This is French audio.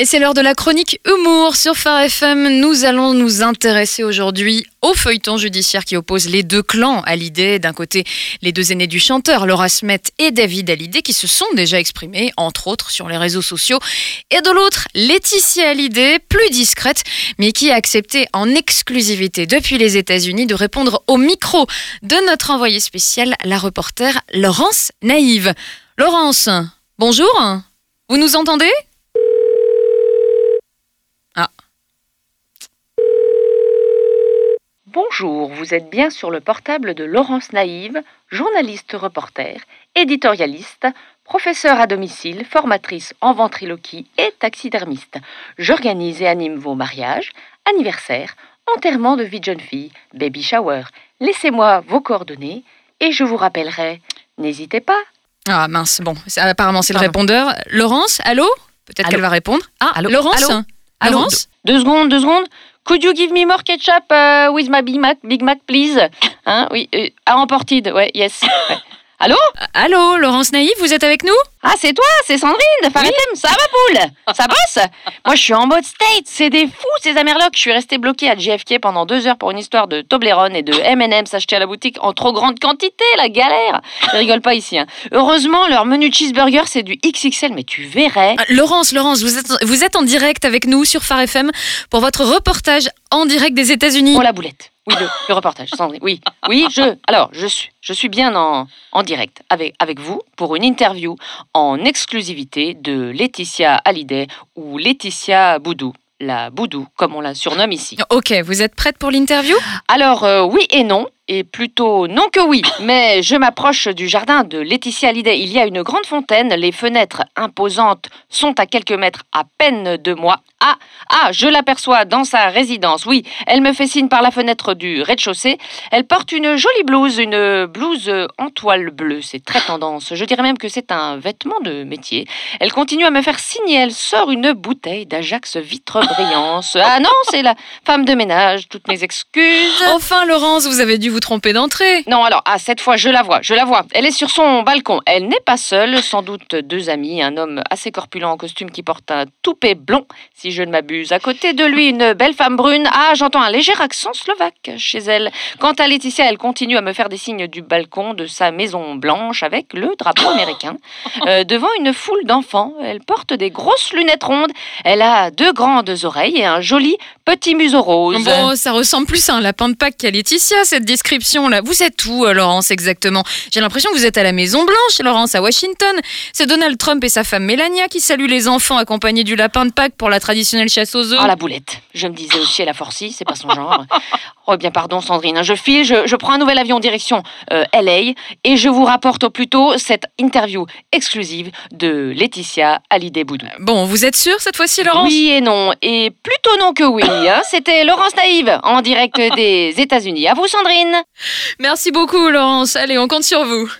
Et c'est l'heure de la chronique humour sur Phare FM. Nous allons nous intéresser aujourd'hui au feuilleton judiciaire qui oppose les deux clans à l'idée. D'un côté, les deux aînés du chanteur, Laura Smet et David Hallyday, qui se sont déjà exprimés, entre autres, sur les réseaux sociaux. Et de l'autre, Laetitia Hallyday, plus discrète, mais qui a accepté en exclusivité depuis les États-Unis de répondre au micro de notre envoyé spécial, la reporter Laurence Naïve. Laurence, bonjour. Vous nous entendez? Bonjour, vous êtes bien sur le portable de Laurence Naïve, journaliste reporter, éditorialiste, professeur à domicile, formatrice en ventriloquie et taxidermiste. J'organise et anime vos mariages, anniversaires, enterrements de vie de jeune fille, baby shower. Laissez-moi vos coordonnées et je vous rappellerai. N'hésitez pas. Ah mince, bon, apparemment c'est le répondeur. Laurence, allô? Peut-être qu'elle va répondre. Ah, allô Laurence allô, Laurence Deux secondes, deux secondes. Could you give me more ketchup uh, with my Big Mac, Big Mac, please? Hein, oui, euh, à ouais, yes. Allô? Allô, Laurence Naïf, vous êtes avec nous? Ah, c'est toi, c'est Sandrine de ça va poule? Ça bosse? Moi, je suis en mode state, c'est des fous ces Amerlocs. Je suis resté bloqué à JFK pendant deux heures pour une histoire de Toblerone et de M&M's achetés à la boutique en trop grande quantité, la galère Ils rigolent pas ici. Hein. Heureusement, leur menu cheeseburger, c'est du XXL, mais tu verrais... Ah, Laurence, Laurence, vous êtes, vous êtes en direct avec nous sur Phare FM pour votre reportage en direct des États-Unis. Oh la boulette oui, le, reportage, Sandrine. Oui, oui, je. Alors, je suis, je suis bien en, en direct avec, avec vous pour une interview en exclusivité de Laetitia Hallyday ou Laetitia Boudou. La Boudou, comme on la surnomme ici. Ok, vous êtes prête pour l'interview? Alors, euh, oui et non et plutôt non que oui. Mais je m'approche du jardin de Laetitia Hallyday. Il y a une grande fontaine. Les fenêtres imposantes sont à quelques mètres à peine de moi. Ah, ah, je l'aperçois dans sa résidence. Oui, elle me fait signe par la fenêtre du rez-de-chaussée. Elle porte une jolie blouse, une blouse en toile bleue. C'est très tendance. Je dirais même que c'est un vêtement de métier. Elle continue à me faire signer. Elle sort une bouteille d'Ajax vitre brillance. Ah non, c'est la femme de ménage. Toutes mes excuses. Enfin, Laurence, vous avez dû vous tromper d'entrée. Non, alors, ah, cette fois, je la vois, je la vois. Elle est sur son balcon. Elle n'est pas seule, sans doute deux amis. Un homme assez corpulent en costume qui porte un toupet blond, si je ne m'abuse. À côté de lui, une belle femme brune. Ah, j'entends un léger accent slovaque chez elle. Quant à Laetitia, elle continue à me faire des signes du balcon de sa maison blanche avec le drapeau américain. Euh, devant une foule d'enfants, elle porte des grosses lunettes rondes. Elle a deux grandes oreilles et un joli petit museau rose. Bon, ça ressemble plus à un lapin de Pâques qu'à Laetitia, cette là. Vous êtes où, euh, Laurence, exactement? J'ai l'impression que vous êtes à la Maison Blanche, Laurence, à Washington. C'est Donald Trump et sa femme Melania qui saluent les enfants accompagnés du lapin de Pâques pour la traditionnelle chasse aux œufs. Oh la boulette Je me disais aussi, elle a forci, c'est pas son genre. oh bien, pardon Sandrine, je file, je, prends un nouvel avion direction euh, LA et je vous rapporte au plus tôt cette interview exclusive de Laetitia Hallyday Boudou. Bon, vous êtes sûre cette fois-ci, Laurence? Oui et non, et plutôt non que oui. Hein. C'était Laurence Naïve en direct des États-Unis. À vous, Sandrine Merci beaucoup, Laurence. Allez, on compte sur vous.